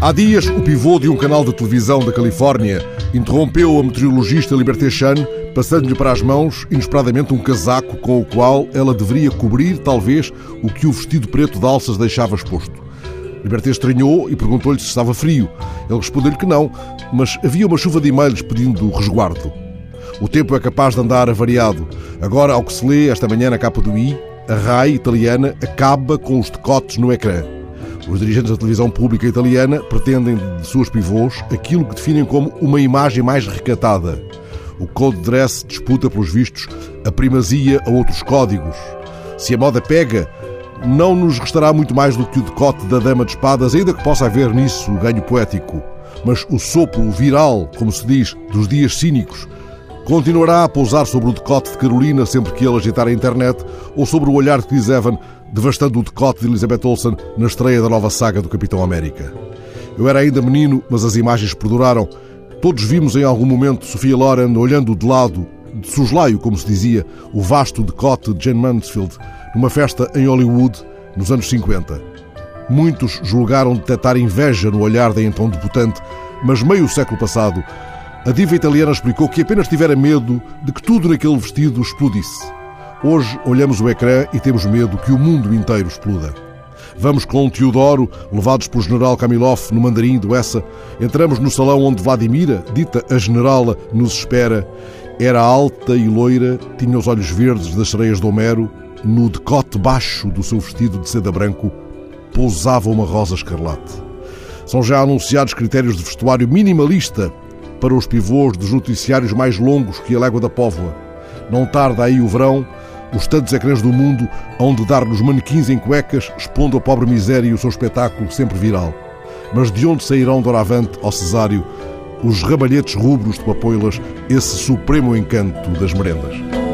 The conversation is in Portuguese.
Há dias, o pivô de um canal de televisão da Califórnia interrompeu a meteorologista Liberté Chan, passando-lhe para as mãos, inesperadamente, um casaco com o qual ela deveria cobrir, talvez, o que o vestido preto de alças deixava exposto. Liberté estranhou e perguntou-lhe se estava frio. Ele respondeu-lhe que não, mas havia uma chuva de e-mails pedindo resguardo. O tempo é capaz de andar avariado. Agora, ao que se lê esta manhã na capa do I, a RAI italiana acaba com os decotes no ecrã. Os dirigentes da televisão pública italiana pretendem de suas pivôs aquilo que definem como uma imagem mais recatada. O code dress disputa, pelos vistos, a primazia a outros códigos. Se a moda pega, não nos restará muito mais do que o decote da dama de espadas, ainda que possa haver nisso o ganho poético. Mas o sopro viral, como se diz, dos dias cínicos, continuará a pousar sobre o decote de Carolina sempre que ele agitar a internet ou sobre o olhar de Chris Evan devastando o decote de Elizabeth Olsen na estreia da nova saga do Capitão América. Eu era ainda menino, mas as imagens perduraram. Todos vimos em algum momento Sofia Loren olhando de lado, de soslaio, como se dizia, o vasto decote de Jane Mansfield numa festa em Hollywood nos anos 50. Muitos julgaram detectar inveja no olhar da então debutante, mas meio século passado, a diva italiana explicou que apenas tivera medo de que tudo naquele vestido explodisse. Hoje olhamos o ecrã e temos medo que o mundo inteiro exploda. Vamos com Teodoro, levados pelo general Kamilov no mandarim do Essa. Entramos no salão onde Vladimira, dita a generala, nos espera. Era alta e loira, tinha os olhos verdes das sereias de Homero. No decote baixo do seu vestido de seda branco, pousava uma rosa escarlate. São já anunciados critérios de vestuário minimalista para os pivôs dos noticiários mais longos que a Légua da Póvoa. Não tarda aí o verão os tantos ecrãs do mundo onde dar-nos manequins em cuecas, expondo a pobre miséria e o seu espetáculo sempre viral. Mas de onde sairão doravante ao Cesário os ramalhetes rubros de papoilas, esse supremo encanto das merendas?